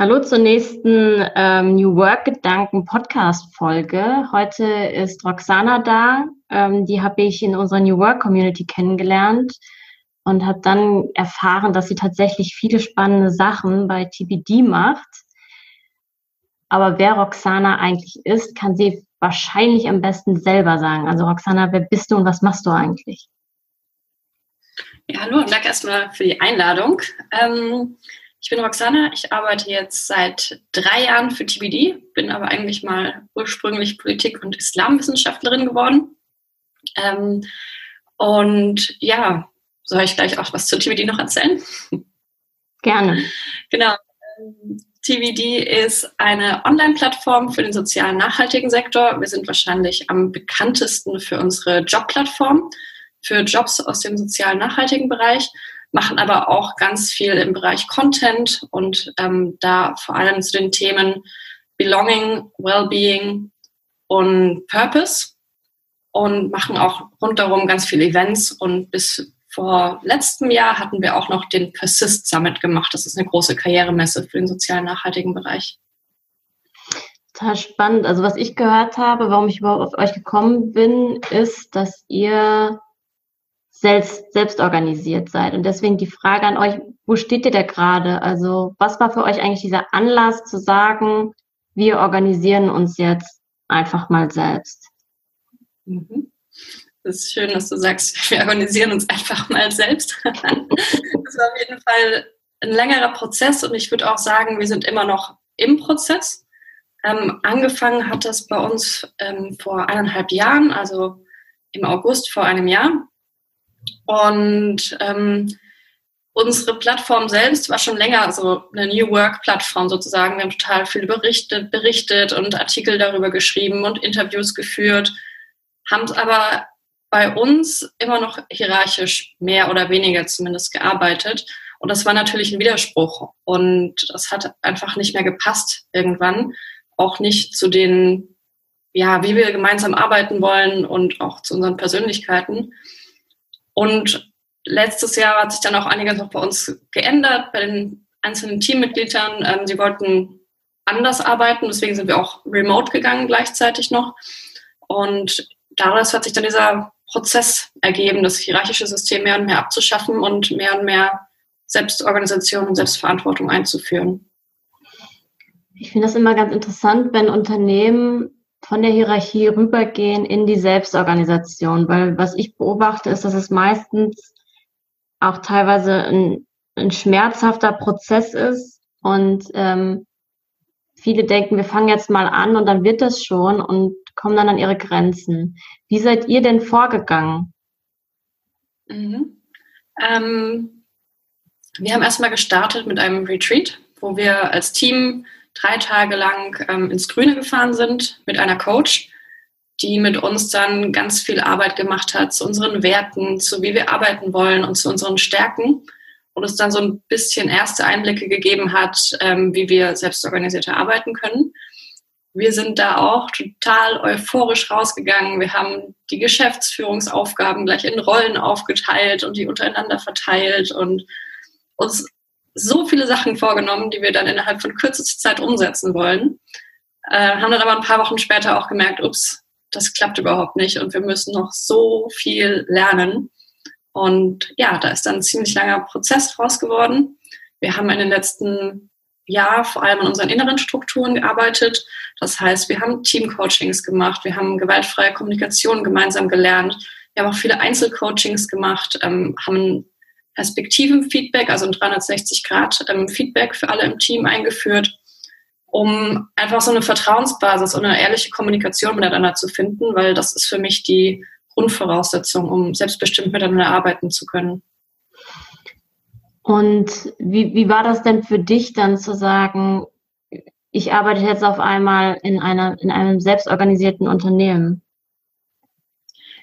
Hallo zur nächsten ähm, New Work Gedanken Podcast Folge. Heute ist Roxana da. Ähm, die habe ich in unserer New Work Community kennengelernt und habe dann erfahren, dass sie tatsächlich viele spannende Sachen bei TBD macht. Aber wer Roxana eigentlich ist, kann sie wahrscheinlich am besten selber sagen. Also Roxana, wer bist du und was machst du eigentlich? Ja, hallo und danke erstmal für die Einladung. Ähm, ich bin Roxana, ich arbeite jetzt seit drei Jahren für TBD, bin aber eigentlich mal ursprünglich Politik- und Islamwissenschaftlerin geworden. Ähm, und ja, soll ich gleich auch was zu TBD noch erzählen? Gerne. Genau. TVD ist eine Online-Plattform für den sozialen nachhaltigen Sektor. Wir sind wahrscheinlich am bekanntesten für unsere Jobplattform, für Jobs aus dem sozialen nachhaltigen Bereich machen aber auch ganz viel im Bereich Content und ähm, da vor allem zu den Themen Belonging, Wellbeing und Purpose und machen auch rundherum ganz viele Events und bis vor letztem Jahr hatten wir auch noch den Persist Summit gemacht. Das ist eine große Karrieremesse für den sozial nachhaltigen Bereich. Total spannend. Also was ich gehört habe, warum ich überhaupt auf euch gekommen bin, ist, dass ihr selbst, selbst organisiert seid. Und deswegen die Frage an euch, wo steht ihr da gerade? Also was war für euch eigentlich dieser Anlass zu sagen, wir organisieren uns jetzt einfach mal selbst? Mhm. Das ist schön, dass du sagst, wir organisieren uns einfach mal selbst. das war auf jeden Fall ein längerer Prozess und ich würde auch sagen, wir sind immer noch im Prozess. Ähm, angefangen hat das bei uns ähm, vor eineinhalb Jahren, also im August vor einem Jahr. Und ähm, unsere Plattform selbst war schon länger so eine New Work-Plattform sozusagen. Wir haben total viel berichtet, berichtet und Artikel darüber geschrieben und Interviews geführt, haben es aber bei uns immer noch hierarchisch mehr oder weniger zumindest gearbeitet. Und das war natürlich ein Widerspruch. Und das hat einfach nicht mehr gepasst irgendwann. Auch nicht zu den, ja, wie wir gemeinsam arbeiten wollen und auch zu unseren Persönlichkeiten. Und letztes Jahr hat sich dann auch einiges noch bei uns geändert, bei den einzelnen Teammitgliedern. Ähm, sie wollten anders arbeiten, deswegen sind wir auch remote gegangen gleichzeitig noch. Und daraus hat sich dann dieser Prozess ergeben, das hierarchische System mehr und mehr abzuschaffen und mehr und mehr Selbstorganisation und Selbstverantwortung einzuführen. Ich finde das immer ganz interessant, wenn Unternehmen von der Hierarchie rübergehen in die Selbstorganisation, weil was ich beobachte, ist, dass es meistens auch teilweise ein, ein schmerzhafter Prozess ist und ähm, viele denken, wir fangen jetzt mal an und dann wird das schon und kommen dann an ihre Grenzen. Wie seid ihr denn vorgegangen? Mhm. Ähm, wir haben erstmal gestartet mit einem Retreat, wo wir als Team drei Tage lang ähm, ins Grüne gefahren sind mit einer Coach, die mit uns dann ganz viel Arbeit gemacht hat zu unseren Werten, zu wie wir arbeiten wollen und zu unseren Stärken und es dann so ein bisschen erste Einblicke gegeben hat, ähm, wie wir selbstorganisierter arbeiten können. Wir sind da auch total euphorisch rausgegangen. Wir haben die Geschäftsführungsaufgaben gleich in Rollen aufgeteilt und die untereinander verteilt und uns so viele Sachen vorgenommen, die wir dann innerhalb von kürzester Zeit umsetzen wollen. Äh, haben dann aber ein paar Wochen später auch gemerkt, ups, das klappt überhaupt nicht und wir müssen noch so viel lernen. Und ja, da ist dann ein ziemlich langer Prozess raus geworden. Wir haben in den letzten Jahren vor allem an unseren inneren Strukturen gearbeitet. Das heißt, wir haben Teamcoachings gemacht, wir haben gewaltfreie Kommunikation gemeinsam gelernt, wir haben auch viele Einzelcoachings gemacht, ähm, haben Perspektiven-Feedback, also ein 360-Grad-Feedback für alle im Team eingeführt, um einfach so eine Vertrauensbasis und eine ehrliche Kommunikation miteinander zu finden, weil das ist für mich die Grundvoraussetzung, um selbstbestimmt miteinander arbeiten zu können. Und wie, wie war das denn für dich dann zu sagen, ich arbeite jetzt auf einmal in, einer, in einem selbstorganisierten Unternehmen?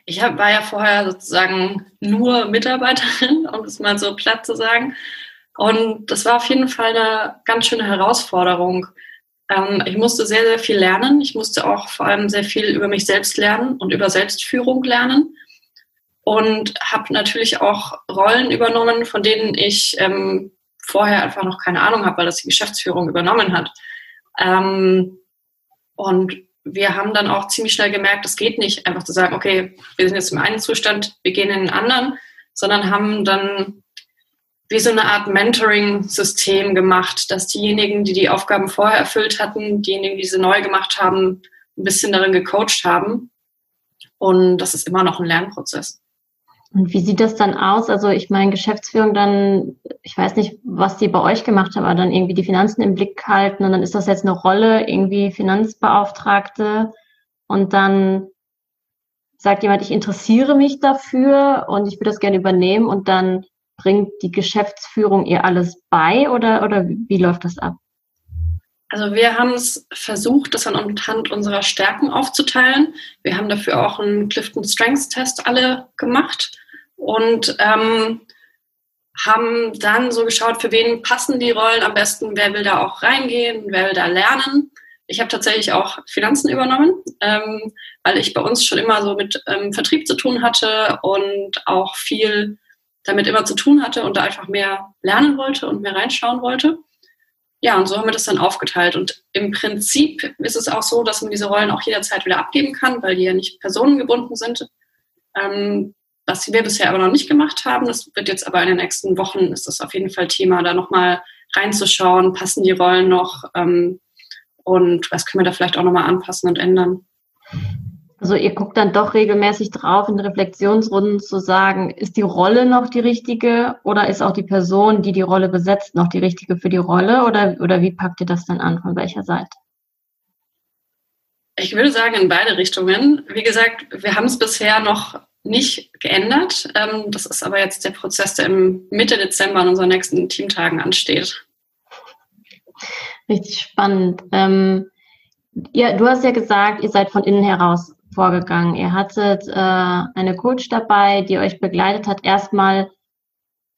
Ich hab, war ja vorher sozusagen nur Mitarbeiterin, um es mal so platt zu sagen. Und das war auf jeden Fall eine ganz schöne Herausforderung. Ähm, ich musste sehr, sehr viel lernen. Ich musste auch vor allem sehr viel über mich selbst lernen und über Selbstführung lernen. Und habe natürlich auch Rollen übernommen, von denen ich ähm, vorher einfach noch keine Ahnung habe, weil das die Geschäftsführung übernommen hat. Ähm, und wir haben dann auch ziemlich schnell gemerkt, es geht nicht, einfach zu sagen, okay, wir sind jetzt im einen Zustand, wir gehen in den anderen, sondern haben dann wie so eine Art Mentoring-System gemacht, dass diejenigen, die die Aufgaben vorher erfüllt hatten, diejenigen, die sie neu gemacht haben, ein bisschen darin gecoacht haben. Und das ist immer noch ein Lernprozess. Und wie sieht das dann aus? Also ich meine, Geschäftsführung dann, ich weiß nicht, was die bei euch gemacht haben, aber dann irgendwie die Finanzen im Blick halten und dann ist das jetzt eine Rolle, irgendwie Finanzbeauftragte und dann sagt jemand, ich interessiere mich dafür und ich würde das gerne übernehmen und dann bringt die Geschäftsführung ihr alles bei oder, oder wie läuft das ab? Also wir haben es versucht, das anhand unserer Stärken aufzuteilen. Wir haben dafür auch einen Clifton Strengths Test alle gemacht und ähm, haben dann so geschaut, für wen passen die Rollen am besten, wer will da auch reingehen, wer will da lernen. Ich habe tatsächlich auch Finanzen übernommen, ähm, weil ich bei uns schon immer so mit ähm, Vertrieb zu tun hatte und auch viel damit immer zu tun hatte und da einfach mehr lernen wollte und mehr reinschauen wollte. Ja, und so haben wir das dann aufgeteilt. Und im Prinzip ist es auch so, dass man diese Rollen auch jederzeit wieder abgeben kann, weil die ja nicht personengebunden sind. Ähm, was wir bisher aber noch nicht gemacht haben, das wird jetzt aber in den nächsten Wochen, ist das auf jeden Fall Thema, da nochmal reinzuschauen, passen die Rollen noch ähm, und was können wir da vielleicht auch nochmal anpassen und ändern. Also ihr guckt dann doch regelmäßig drauf, in Reflexionsrunden zu sagen, ist die Rolle noch die richtige oder ist auch die Person, die die Rolle besetzt, noch die richtige für die Rolle oder, oder wie packt ihr das dann an, von welcher Seite? Ich würde sagen, in beide Richtungen. Wie gesagt, wir haben es bisher noch nicht geändert. Ähm, das ist aber jetzt der Prozess, der im Mitte Dezember an unseren nächsten Teamtagen ansteht. Richtig spannend. Ähm, ja, du hast ja gesagt, ihr seid von innen heraus vorgegangen? Ihr hattet äh, eine Coach dabei, die euch begleitet hat, erstmal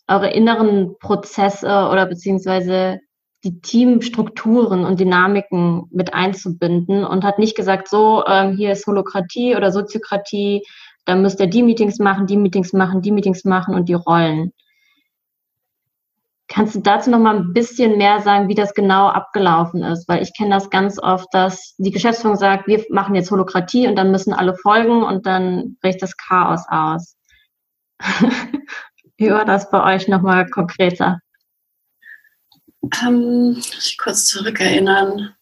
eure inneren Prozesse oder beziehungsweise die Teamstrukturen und Dynamiken mit einzubinden und hat nicht gesagt, so, ähm, hier ist Holokratie oder Soziokratie, da müsst ihr die Meetings machen, die Meetings machen, die Meetings machen und die Rollen. Kannst du dazu noch mal ein bisschen mehr sagen, wie das genau abgelaufen ist? Weil ich kenne das ganz oft, dass die Geschäftsführung sagt, wir machen jetzt Holokratie und dann müssen alle folgen und dann bricht das Chaos aus. wie war das bei euch noch mal konkreter? Ähm, ich kurz zurückerinnern.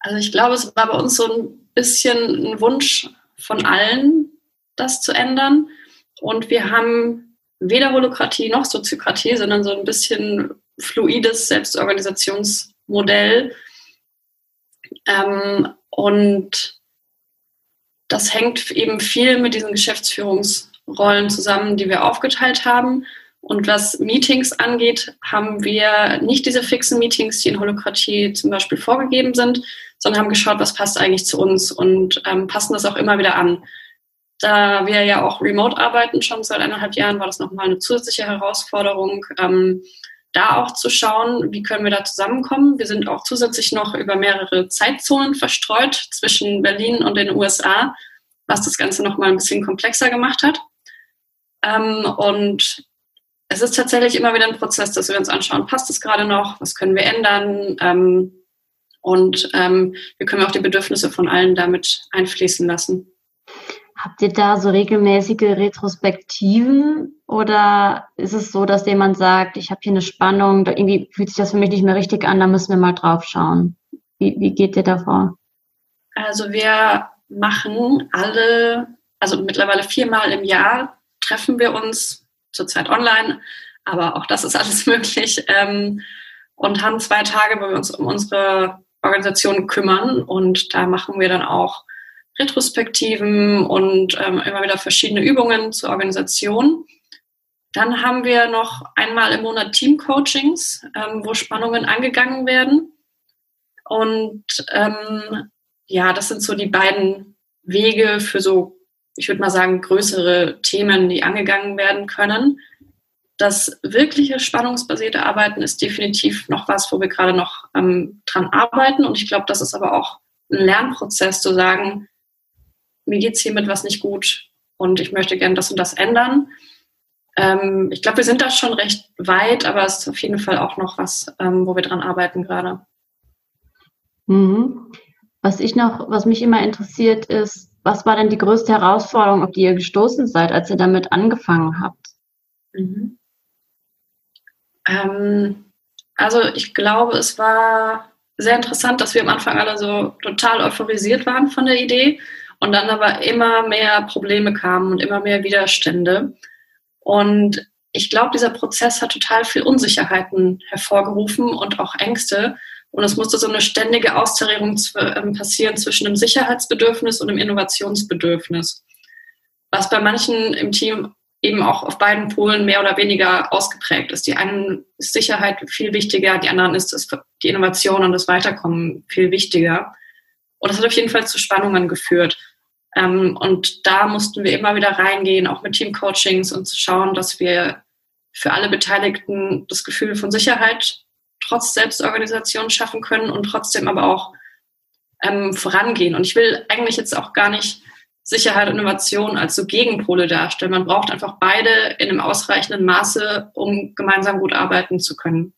Also ich glaube, es war bei uns so ein bisschen ein Wunsch von allen, das zu ändern. Und wir haben weder Holokratie noch Soziokratie, sondern so ein bisschen fluides Selbstorganisationsmodell. Ähm, und das hängt eben viel mit diesen Geschäftsführungsrollen zusammen, die wir aufgeteilt haben. Und was Meetings angeht, haben wir nicht diese fixen Meetings, die in Holokratie zum Beispiel vorgegeben sind, sondern haben geschaut, was passt eigentlich zu uns und ähm, passen das auch immer wieder an. Da wir ja auch remote arbeiten, schon seit eineinhalb Jahren, war das nochmal eine zusätzliche Herausforderung, ähm, da auch zu schauen, wie können wir da zusammenkommen. Wir sind auch zusätzlich noch über mehrere Zeitzonen verstreut zwischen Berlin und den USA, was das Ganze nochmal ein bisschen komplexer gemacht hat. Ähm, und es ist tatsächlich immer wieder ein Prozess, dass wir uns anschauen, passt es gerade noch, was können wir ändern ähm, und ähm, wie können wir auch die Bedürfnisse von allen damit einfließen lassen. Habt ihr da so regelmäßige Retrospektiven oder ist es so, dass jemand sagt, ich habe hier eine Spannung, da irgendwie fühlt sich das für mich nicht mehr richtig an, da müssen wir mal drauf schauen? Wie, wie geht ihr da vor? Also wir machen alle, also mittlerweile viermal im Jahr treffen wir uns, zurzeit online, aber auch das ist alles möglich, ähm, und haben zwei Tage, wo wir uns um unsere Organisation kümmern und da machen wir dann auch Retrospektiven und ähm, immer wieder verschiedene Übungen zur Organisation. Dann haben wir noch einmal im Monat Team-Coachings, ähm, wo Spannungen angegangen werden. Und ähm, ja, das sind so die beiden Wege für so, ich würde mal sagen, größere Themen, die angegangen werden können. Das wirkliche spannungsbasierte Arbeiten ist definitiv noch was, wo wir gerade noch ähm, dran arbeiten. Und ich glaube, das ist aber auch ein Lernprozess zu sagen, mir geht es hiermit was nicht gut und ich möchte gerne das und das ändern. ähm, ich glaube, wir sind da schon recht weit, aber es ist auf jeden Fall auch noch was, ähm, wo wir dran arbeiten gerade. Mhm. Was ich noch, was mich immer interessiert ist, was war denn die größte Herausforderung, auf die ihr gestoßen seid, als ihr damit angefangen habt? Mhm. Ähm, also ich glaube, es war sehr interessant, dass wir am Anfang alle so total euphorisiert waren von der Idee und dann aber immer mehr Probleme kamen und immer mehr Widerstände. Und ich glaube, dieser Prozess hat total viel Unsicherheiten hervorgerufen und auch Ängste. Und es musste so eine ständige Austarierung ähm, passieren zwischen dem Sicherheitsbedürfnis und dem Innovationsbedürfnis. Was bei manchen im Team eben auch auf beiden Polen mehr oder weniger ausgeprägt ist. Die einen ist Sicherheit viel wichtiger, die anderen ist die Innovation und das Weiterkommen viel wichtiger. Und das hat auf jeden Fall zu Spannungen geführt. Ähm, und da mussten wir immer wieder reingehen, auch mit Teamcoachings und zu schauen, dass wir für alle Beteiligten das Gefühl von Sicherheit trotz Selbstorganisation schaffen können und trotzdem aber auch ähm, vorangehen. Und ich will eigentlich jetzt auch gar nicht Sicherheit und Innovation als so Gegenpole darstellen. Man braucht einfach beide in einem ausreichenden Maße, um gemeinsam gut arbeiten zu können.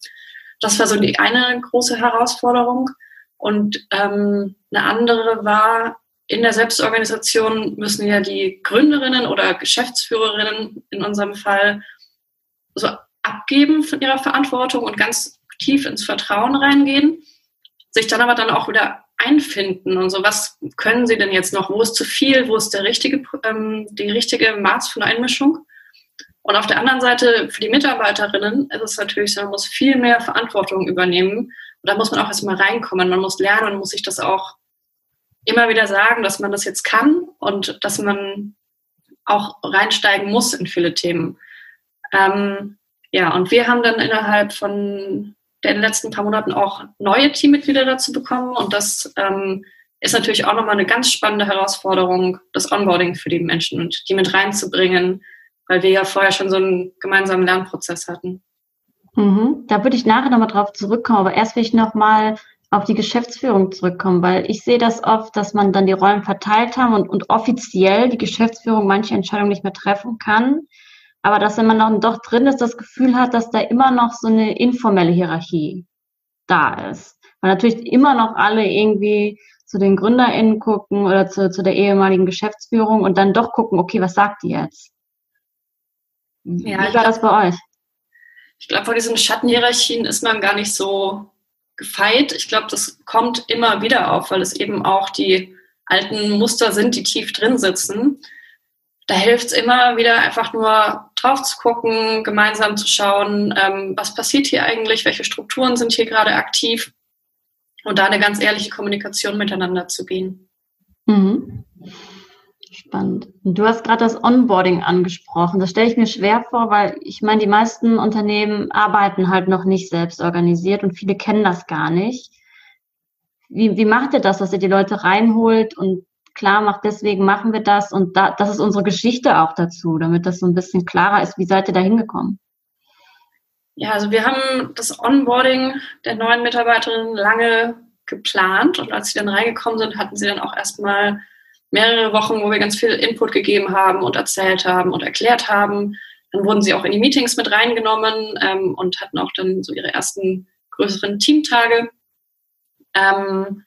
Das war so die eine große Herausforderung. Und ähm, eine andere war, in der Selbstorganisation müssen ja die Gründerinnen oder Geschäftsführerinnen in unserem Fall so abgeben von ihrer Verantwortung und ganz tief ins Vertrauen reingehen, sich dann aber dann auch wieder einfinden und so, was können sie denn jetzt noch, wo ist zu viel, wo ist der richtige, ähm, die richtige Maß von Einmischung. Und auf der anderen Seite für die Mitarbeiterinnen ist es natürlich so, man muss viel mehr Verantwortung übernehmen. Und da muss man auch erstmal reinkommen. Man muss lernen und muss sich das auch immer wieder sagen, dass man das jetzt kann und dass man auch reinsteigen muss in viele Themen. Ähm, ja, und wir haben dann innerhalb von in den letzten paar Monaten auch neue Teammitglieder dazu bekommen und das ähm, ist natürlich auch nochmal eine ganz spannende Herausforderung, das Onboarding für die Menschen und die mit reinzubringen, weil wir ja vorher schon so einen gemeinsamen Lernprozess hatten. Mhm. Da würde ich nachher nochmal drauf zurückkommen, aber erst will ich nochmal auf die Geschäftsführung zurückkommen, weil ich sehe das oft, dass man dann die Rollen verteilt haben und, und offiziell die Geschäftsführung manche Entscheidungen nicht mehr treffen kann. Aber dass wenn man dann doch drin ist, das Gefühl hat, dass da immer noch so eine informelle Hierarchie da ist. Weil natürlich immer noch alle irgendwie zu den GründerInnen gucken oder zu, zu der ehemaligen Geschäftsführung und dann doch gucken, okay, was sagt die jetzt? Wie ja, war glaub, das bei euch? Ich glaube, vor diesen Schattenhierarchien ist man gar nicht so gefeit. Ich glaube, das kommt immer wieder auf, weil es eben auch die alten Muster sind, die tief drin sitzen. Da hilft es immer wieder einfach nur drauf zu gucken, gemeinsam zu schauen, ähm, was passiert hier eigentlich, welche Strukturen sind hier gerade aktiv und da eine ganz ehrliche Kommunikation miteinander zu gehen. Mhm. Spannend. Du hast gerade das Onboarding angesprochen. Das stelle ich mir schwer vor, weil ich meine, die meisten Unternehmen arbeiten halt noch nicht selbst organisiert und viele kennen das gar nicht. Wie, wie macht ihr das, dass ihr die Leute reinholt und klar macht, deswegen machen wir das und da, das ist unsere Geschichte auch dazu, damit das so ein bisschen klarer ist. Wie seid ihr da hingekommen? Ja, also wir haben das Onboarding der neuen Mitarbeiterinnen lange geplant und als sie dann reingekommen sind, hatten sie dann auch erstmal mehrere Wochen, wo wir ganz viel Input gegeben haben und erzählt haben und erklärt haben. Dann wurden sie auch in die Meetings mit reingenommen ähm, und hatten auch dann so ihre ersten größeren Teamtage. Ähm,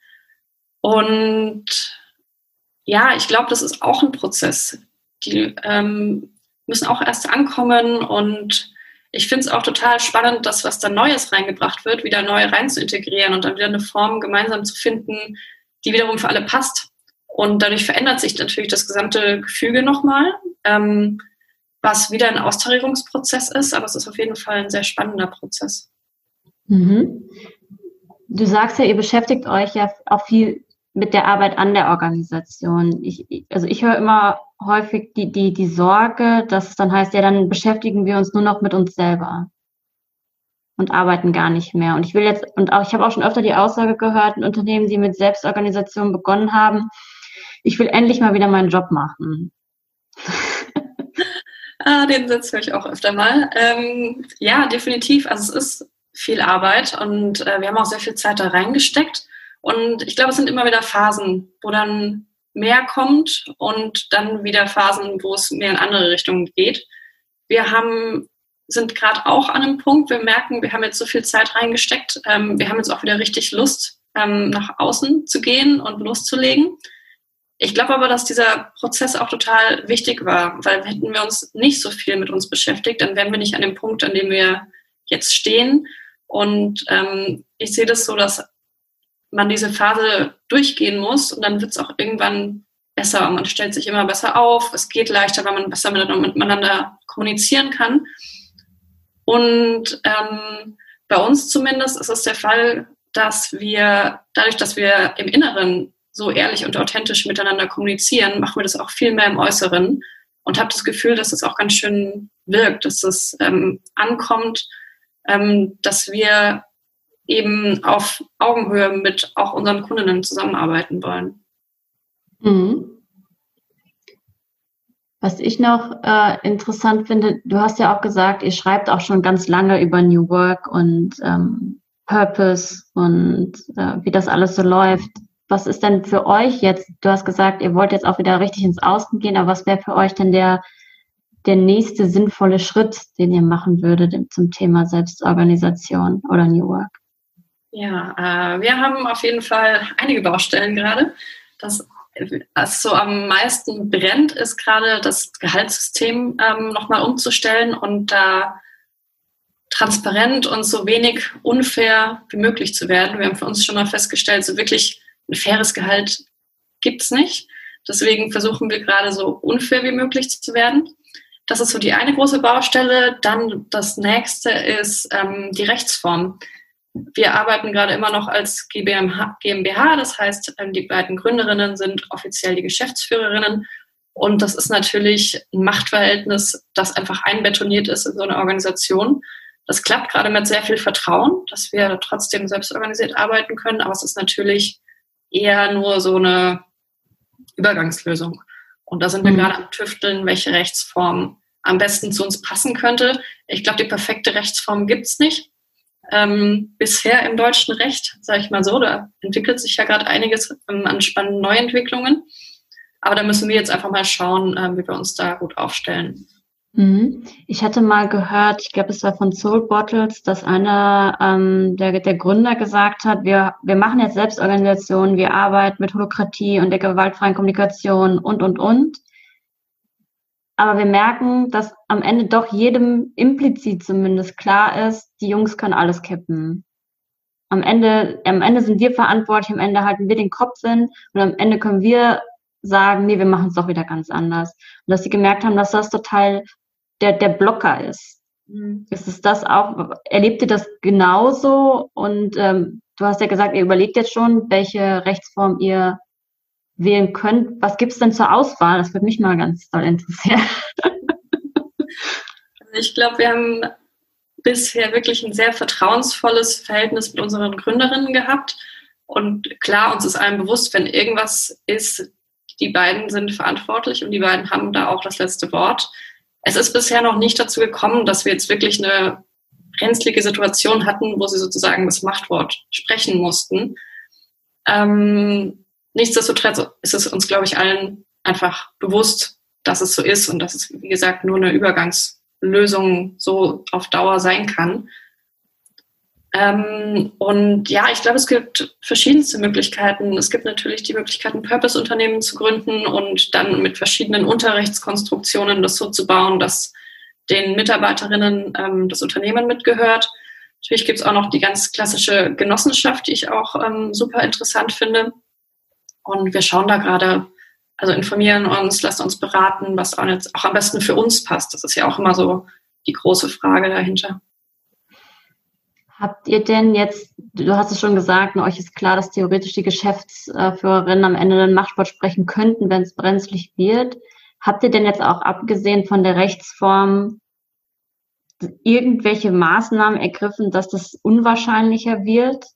und ja, ich glaube, das ist auch ein Prozess. Die ähm, müssen auch erst ankommen und ich finde es auch total spannend, dass was da Neues reingebracht wird, wieder neu rein zu integrieren und dann wieder eine Form gemeinsam zu finden, die wiederum für alle passt. Und dadurch verändert sich natürlich das gesamte Gefüge nochmal, ähm, was wieder ein Austarierungsprozess ist, aber es ist auf jeden Fall ein sehr spannender Prozess. Mhm. Du sagst ja, ihr beschäftigt euch ja auch viel mit der Arbeit an der Organisation. Ich, also ich höre immer häufig die, die, die Sorge, dass es dann heißt, ja, dann beschäftigen wir uns nur noch mit uns selber und arbeiten gar nicht mehr. Und ich will jetzt, und auch, ich habe auch schon öfter die Aussage gehört, in Unternehmen, die mit Selbstorganisation begonnen haben, ich will endlich mal wieder meinen Job machen. ah, den Satz höre ich auch öfter mal. Ähm, ja, definitiv. Also es ist viel Arbeit und äh, wir haben auch sehr viel Zeit da reingesteckt. Und ich glaube, es sind immer wieder Phasen, wo dann mehr kommt und dann wieder Phasen, wo es mehr in andere Richtungen geht. wir haben, sind gerade auch an einem Punkt, wir merken, wir haben jetzt so viel Zeit reingesteckt, ähm, wir haben jetzt auch wieder richtig Lust, ähm, nach außen zu gehen und loszulegen. Ich glaube aber, dass dieser Prozess auch total wichtig war, weil hätten wir uns nicht so viel mit uns beschäftigt, dann wären wir nicht an dem Punkt, an dem wir jetzt stehen. Und ähm, ich sehe das so, dass man diese Phase durchgehen muss und dann wird es auch irgendwann besser und man stellt sich immer besser auf. Es geht leichter, weil man besser miteinander kommunizieren kann. Und ähm, bei uns zumindest ist es der Fall, dass wir dadurch, dass wir im Inneren so ehrlich und authentisch miteinander kommunizieren, machen wir das auch viel mehr im Äußeren und habe das Gefühl, dass es auch ganz schön wirkt, dass es ähm, ankommt, ähm, dass wir eben auf Augenhöhe mit auch unseren Kundinnen zusammenarbeiten wollen. Mhm. Was ich noch äh, interessant finde, du hast ja auch gesagt, ihr schreibt auch schon ganz lange über New Work und ähm, Purpose und äh, wie das alles so läuft. Was ist denn für euch jetzt, du hast gesagt, ihr wollt jetzt auch wieder richtig ins Außen gehen, aber was wäre für euch denn der, der nächste sinnvolle Schritt, den ihr machen würdet zum Thema Selbstorganisation oder New Work? Ja, äh, wir haben auf jeden Fall einige Baustellen gerade. Das was so am meisten brennt, ist gerade das Gehaltssystem ähm, nochmal umzustellen und da transparent und so wenig unfair wie möglich zu werden. Wir haben für uns schon mal festgestellt, so wirklich ein faires Gehalt gibt es nicht. Deswegen versuchen wir gerade so unfair wie möglich zu werden. Das ist so die eine große Baustelle. Dann das nächste ist ähm, die Rechtsform. Wir arbeiten gerade immer noch als GmbH, das heißt, ähm, die beiden Gründerinnen sind offiziell die Geschäftsführerinnen. Und das ist natürlich ein Machtverhältnis, das einfach einbetoniert ist in so einer Organisation. Das klappt gerade mit sehr viel Vertrauen, dass wir trotzdem selbstorganisiert arbeiten können, aber es ist natürlich eher nur so eine Übergangslösung. Und da sind wir mhm. gerade am Tüfteln, welche Rechtsform am besten zu uns passen könnte. Ich glaube, die perfekte Rechtsform gibt es nicht ähm, bisher im deutschen Recht, sage ich mal so. Da entwickelt sich ja gerade einiges ähm, an spannenden Neuentwicklungen. Aber da müssen wir jetzt einfach mal schauen, äh, wie wir uns da gut aufstellen. Mhm. Ich hatte mal gehört, ich glaube, es war von Soul Bottles, dass einer ähm, der, der Gründer gesagt hat, wir, wir machen jetzt Selbstorganisationen, wir arbeiten mit Holokratie und der gewaltfreien Kommunikation und, und, und. Aber wir merken, dass am Ende doch jedem implizit zumindest klar ist, die Jungs können alles kippen. Am Ende, am Ende sind wir verantwortlich, am Ende halten wir den Kopf hin und am Ende können wir sagen, nee, wir machen es doch wieder ganz anders. Und dass sie gemerkt haben, dass das total der, der Blocker ist. Mhm. Ist es das auch, erlebt ihr das genauso? Und ähm, du hast ja gesagt, ihr überlegt jetzt schon, welche Rechtsform ihr wählen könnt. Was gibt es denn zur Auswahl? Das würde mich mal ganz doll interessieren. Also ich glaube, wir haben bisher wirklich ein sehr vertrauensvolles Verhältnis mit unseren Gründerinnen gehabt. Und klar, uns ist allen bewusst, wenn irgendwas ist, die beiden sind verantwortlich und die beiden haben da auch das letzte Wort. Es ist bisher noch nicht dazu gekommen, dass wir jetzt wirklich eine brenzlige Situation hatten, wo sie sozusagen das Machtwort sprechen mussten. Ähm, Nichtsdestotrotz ist es uns, glaube ich, allen einfach bewusst, dass es so ist und dass es, wie gesagt, nur eine Übergangslösung so auf Dauer sein kann. Ähm, und ja, ich glaube, es gibt verschiedenste Möglichkeiten. Es gibt natürlich die Möglichkeit, ein Purpose-Unternehmen zu gründen und dann mit verschiedenen Unterrichtskonstruktionen das so zu bauen, dass den Mitarbeiterinnen ähm, das Unternehmen mitgehört. Natürlich gibt es auch noch die ganz klassische Genossenschaft, die ich auch ähm, super interessant finde. Und wir schauen da gerade, also informieren uns, lassen uns beraten, was auch, jetzt auch am besten für uns passt. Das ist ja auch immer so die große Frage dahinter. Habt ihr denn jetzt, du hast es schon gesagt, euch ist klar, dass theoretisch die Geschäftsführerinnen am Ende ein Machtwort sprechen könnten, wenn es brenzlig wird. Habt ihr denn jetzt auch abgesehen von der Rechtsform irgendwelche Maßnahmen ergriffen, dass das unwahrscheinlicher wird,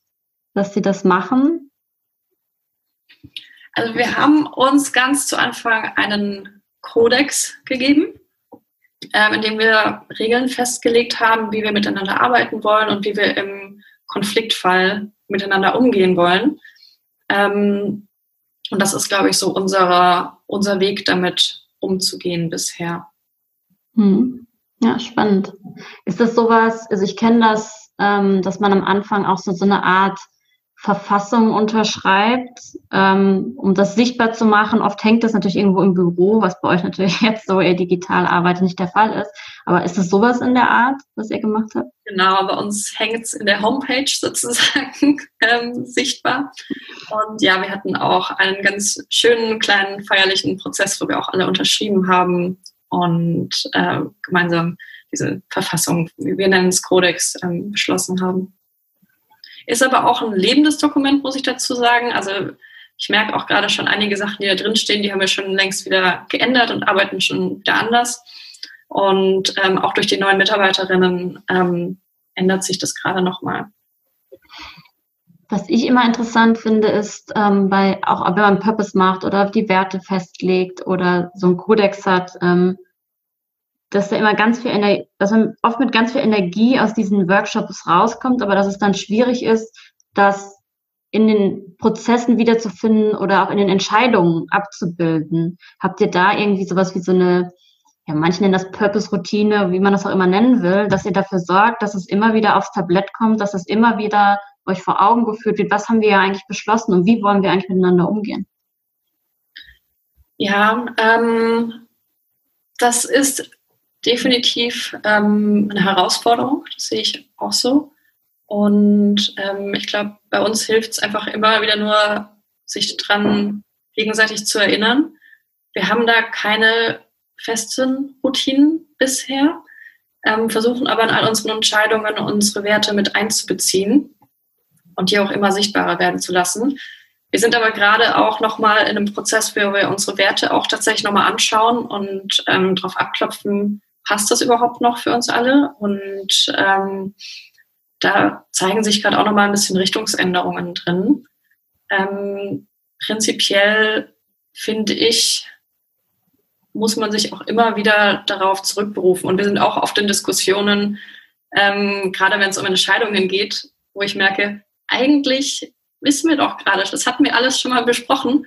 dass sie das machen? Also wir haben uns ganz zu Anfang einen Kodex gegeben, ähm, in dem wir Regeln festgelegt haben, wie wir miteinander arbeiten wollen und wie wir im Konfliktfall miteinander umgehen wollen. Ähm, und das ist, glaube ich, so unser, unser Weg damit umzugehen bisher. Hm. Ja, spannend. Ist das sowas, also ich kenne das, ähm, dass man am Anfang auch so, so eine Art Verfassung unterschreibt, ähm, um das sichtbar zu machen. Oft hängt das natürlich irgendwo im Büro, was bei euch natürlich jetzt so eher digital arbeitet nicht der Fall ist. Aber ist das sowas in der Art, was ihr gemacht habt? Genau, bei uns hängt es in der Homepage sozusagen ähm, sichtbar. Und ja, wir hatten auch einen ganz schönen kleinen feierlichen Prozess, wo wir auch alle unterschrieben haben und äh, gemeinsam diese Verfassung, wie wir nennen es Kodex, ähm, beschlossen haben. Ist aber auch ein lebendes Dokument, muss ich dazu sagen. Also ich merke auch gerade schon einige Sachen, die da drin stehen, die haben wir schon längst wieder geändert und arbeiten schon wieder anders. Und ähm, auch durch die neuen Mitarbeiterinnen ähm, ändert sich das gerade nochmal. Was ich immer interessant finde, ist, ähm, bei, auch wenn man Purpose macht oder die Werte festlegt oder so einen Kodex hat, ähm, dass da immer ganz viel Energie, dass man oft mit ganz viel Energie aus diesen Workshops rauskommt, aber dass es dann schwierig ist, das in den Prozessen wiederzufinden oder auch in den Entscheidungen abzubilden. Habt ihr da irgendwie sowas wie so eine, ja, manche nennen das Purpose-Routine, wie man das auch immer nennen will, dass ihr dafür sorgt, dass es immer wieder aufs Tablett kommt, dass es immer wieder euch vor Augen geführt wird, was haben wir ja eigentlich beschlossen und wie wollen wir eigentlich miteinander umgehen? Ja, ähm, das ist definitiv ähm, eine Herausforderung, das sehe ich auch so. Und ähm, ich glaube, bei uns hilft es einfach immer wieder nur, sich dran gegenseitig zu erinnern. Wir haben da keine festen Routinen bisher, ähm, versuchen aber in all unseren Entscheidungen unsere Werte mit einzubeziehen und die auch immer sichtbarer werden zu lassen. Wir sind aber gerade auch nochmal in einem Prozess, wo wir unsere Werte auch tatsächlich nochmal anschauen und ähm, darauf abklopfen, passt das überhaupt noch für uns alle? Und ähm, da zeigen sich gerade auch nochmal ein bisschen Richtungsänderungen drin. Ähm, prinzipiell finde ich, muss man sich auch immer wieder darauf zurückberufen. Und wir sind auch oft in Diskussionen, ähm, gerade wenn es um Entscheidungen geht, wo ich merke, eigentlich wissen wir doch gerade, das hatten wir alles schon mal besprochen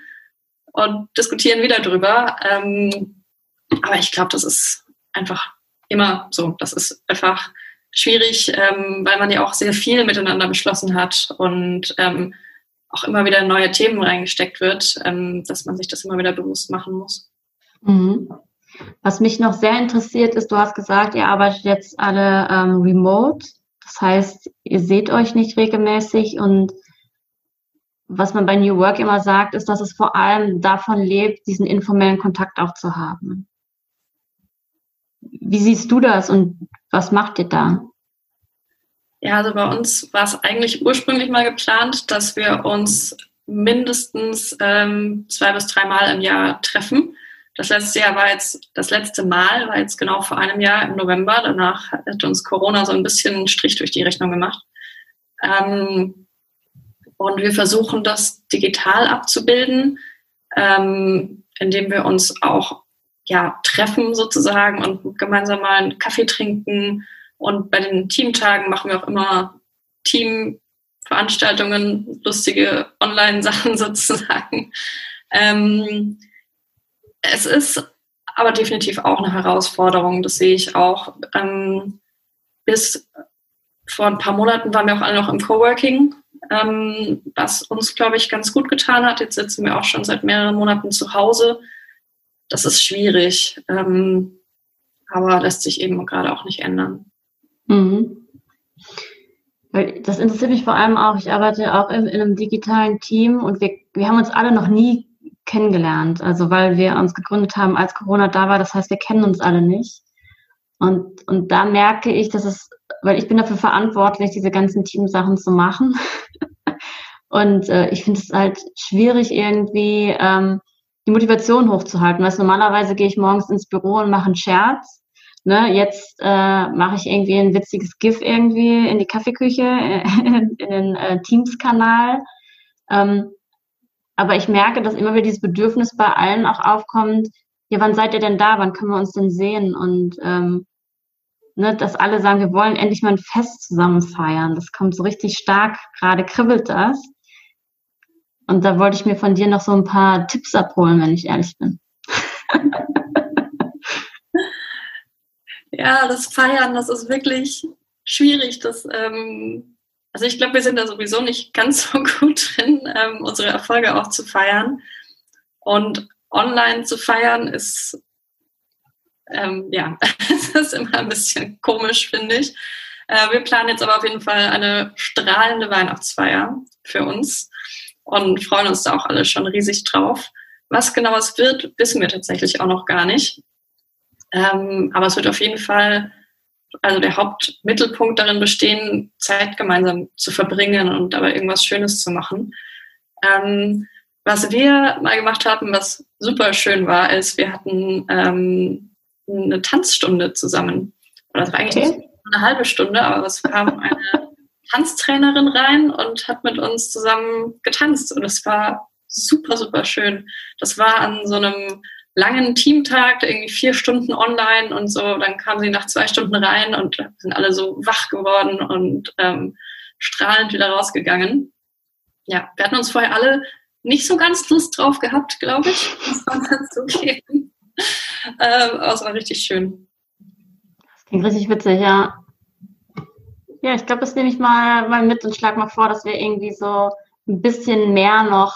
und diskutieren wieder drüber. Ähm, aber ich glaube, das ist einfach immer so. Das ist einfach schwierig, ähm, weil man ja auch sehr viel miteinander beschlossen hat und ähm, auch immer wieder neue Themen reingesteckt wird, ähm, dass man sich das immer wieder bewusst machen muss. Mhm. Was mich noch sehr interessiert ist, du hast gesagt, ihr arbeitet jetzt alle ähm, remote. Das heißt, ihr seht euch nicht regelmäßig und was man bei New Work immer sagt, ist, dass es vor allem davon lebt, diesen informellen Kontakt auch zu haben. Wie siehst du das und was macht ihr da? Ja, also bei uns war es eigentlich ursprünglich mal geplant, dass wir uns mindestens ähm, zwei bis dreimal im Jahr treffen. Das letzte Jahr war jetzt, das letzte Mal war jetzt genau vor einem Jahr im November. Danach hat uns Corona so ein bisschen einen Strich durch die Rechnung gemacht. Ähm, und wir versuchen das digital abzubilden, ähm, indem wir uns auch ja, treffen sozusagen und gemeinsam mal einen Kaffee trinken. Und bei den Teamtagen machen wir auch immer Teamveranstaltungen, lustige Online-Sachen sozusagen. Ähm, es ist aber definitiv auch eine Herausforderung, das sehe ich auch. Ähm, bis vor ein paar Monaten waren wir auch alle noch im Coworking, ähm, was uns, glaube ich, ganz gut getan hat. Jetzt sitzen wir auch schon seit mehreren Monaten zu Hause das ist schwierig, ähm, aber lässt sich eben gerade auch nicht ändern. Mhm. Das interessiert mich vor allem auch. Ich arbeite auch in, in einem digitalen Team und wir, wir haben uns alle noch nie kennengelernt. Also weil wir uns gegründet haben, als Corona da war. Das heißt, wir kennen uns alle nicht. Und, und da merke ich, dass es, weil ich bin dafür verantwortlich, diese ganzen Teamsachen zu machen. und äh, ich finde es halt schwierig irgendwie, ähm, die Motivation hochzuhalten. Weil normalerweise gehe ich morgens ins Büro und mache einen Scherz. Ne, jetzt äh, mache ich irgendwie ein witziges GIF irgendwie in die Kaffeeküche, in, in den äh, Teams-Kanal. Ähm, aber ich merke, dass immer wieder dieses Bedürfnis bei allen auch aufkommt, ja, wann seid ihr denn da? Wann können wir uns denn sehen? Und ähm, ne, dass alle sagen, wir wollen endlich mal ein Fest zusammen feiern. Das kommt so richtig stark, gerade kribbelt das. Und da wollte ich mir von dir noch so ein paar Tipps abholen, wenn ich ehrlich bin. Ja, das Feiern, das ist wirklich schwierig. Das, ähm, also ich glaube, wir sind da sowieso nicht ganz so gut drin, ähm, unsere Erfolge auch zu feiern. Und online zu feiern ist, ähm, ja, es ist immer ein bisschen komisch, finde ich. Äh, wir planen jetzt aber auf jeden Fall eine strahlende Weihnachtsfeier für uns und freuen uns da auch alle schon riesig drauf. Was genau es wird, wissen wir tatsächlich auch noch gar nicht. Ähm, aber es wird auf jeden Fall, also der Hauptmittelpunkt darin bestehen, Zeit gemeinsam zu verbringen und dabei irgendwas Schönes zu machen. Ähm, was wir mal gemacht haben, was super schön war, ist, wir hatten ähm, eine Tanzstunde zusammen. Oder das war eigentlich okay. eine halbe Stunde, aber es kam eine Tanztrainerin rein und hat mit uns zusammen getanzt. Und es war super, super schön. Das war an so einem langen Teamtag, irgendwie vier Stunden online und so. Dann kam sie nach zwei Stunden rein und sind alle so wach geworden und ähm, strahlend wieder rausgegangen. Ja, wir hatten uns vorher alle nicht so ganz Lust drauf gehabt, glaube ich. Das war dann zugeben. Ähm, aber es war richtig schön. Das klingt richtig witzig, ja. Ja, ich glaube, das nehme ich mal, mal mit und schlage mal vor, dass wir irgendwie so ein bisschen mehr noch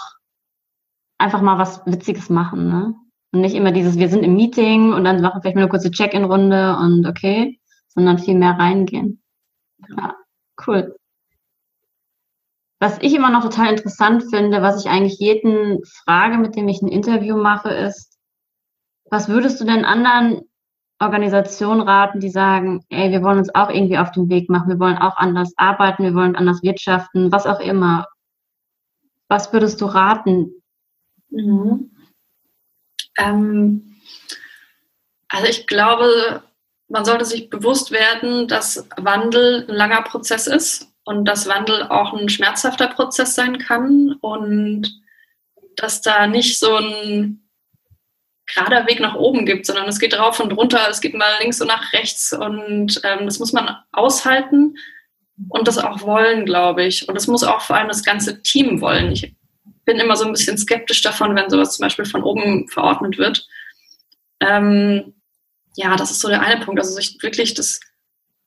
einfach mal was Witziges machen, ne? Und nicht immer dieses, wir sind im Meeting und dann machen wir vielleicht mal eine kurze Check-in-Runde und okay, sondern viel mehr reingehen. Ja, cool. Was ich immer noch total interessant finde, was ich eigentlich jeden frage, mit dem ich ein Interview mache, ist, was würdest du denn anderen Organisationen raten, die sagen, ey, wir wollen uns auch irgendwie auf den Weg machen, wir wollen auch anders arbeiten, wir wollen anders wirtschaften, was auch immer. Was würdest du raten? Mhm. Ähm, also ich glaube, man sollte sich bewusst werden, dass Wandel ein langer Prozess ist und dass Wandel auch ein schmerzhafter Prozess sein kann und dass da nicht so ein gerader Weg nach oben gibt, sondern es geht rauf und runter, es geht mal links und nach rechts und ähm, das muss man aushalten und das auch wollen, glaube ich. Und das muss auch vor allem das ganze Team wollen. Ich bin immer so ein bisschen skeptisch davon, wenn sowas zum Beispiel von oben verordnet wird. Ähm, ja, das ist so der eine Punkt. Also sich wirklich das,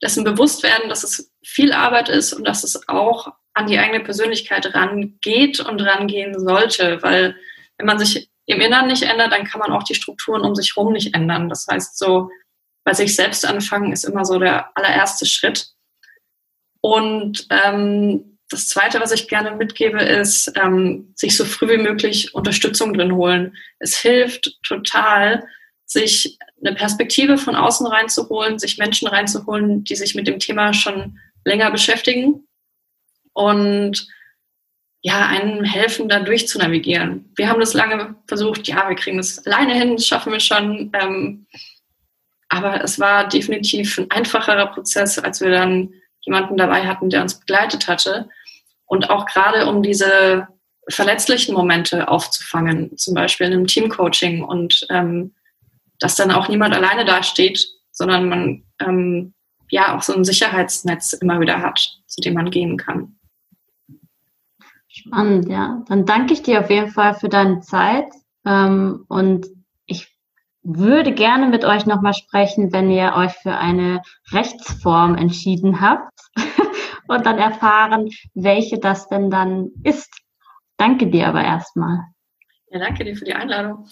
dessen bewusst werden, dass es viel Arbeit ist und dass es auch an die eigene Persönlichkeit rangeht und rangehen sollte, weil wenn man sich im Inneren nicht ändert, dann kann man auch die Strukturen um sich herum nicht ändern. Das heißt, so bei sich selbst anfangen ist immer so der allererste Schritt. Und ähm, das Zweite, was ich gerne mitgebe, ist, ähm, sich so früh wie möglich Unterstützung drin holen. Es hilft total, sich eine Perspektive von außen reinzuholen, sich Menschen reinzuholen, die sich mit dem Thema schon länger beschäftigen. Und ja, einem helfen, da durchzunavigieren. Wir haben das lange versucht, ja, wir kriegen das alleine hin, das schaffen wir schon. Ähm, aber es war definitiv ein einfacherer Prozess, als wir dann jemanden dabei hatten, der uns begleitet hatte. Und auch gerade um diese verletzlichen Momente aufzufangen, zum Beispiel in einem Teamcoaching und ähm, dass dann auch niemand alleine dasteht, sondern man ähm, ja auch so ein Sicherheitsnetz immer wieder hat, zu dem man gehen kann. Spannend, ja. Dann danke ich dir auf jeden Fall für deine Zeit. Ähm, und ich würde gerne mit euch nochmal sprechen, wenn ihr euch für eine Rechtsform entschieden habt und dann erfahren, welche das denn dann ist. Danke dir aber erstmal. Ja, danke dir für die Einladung.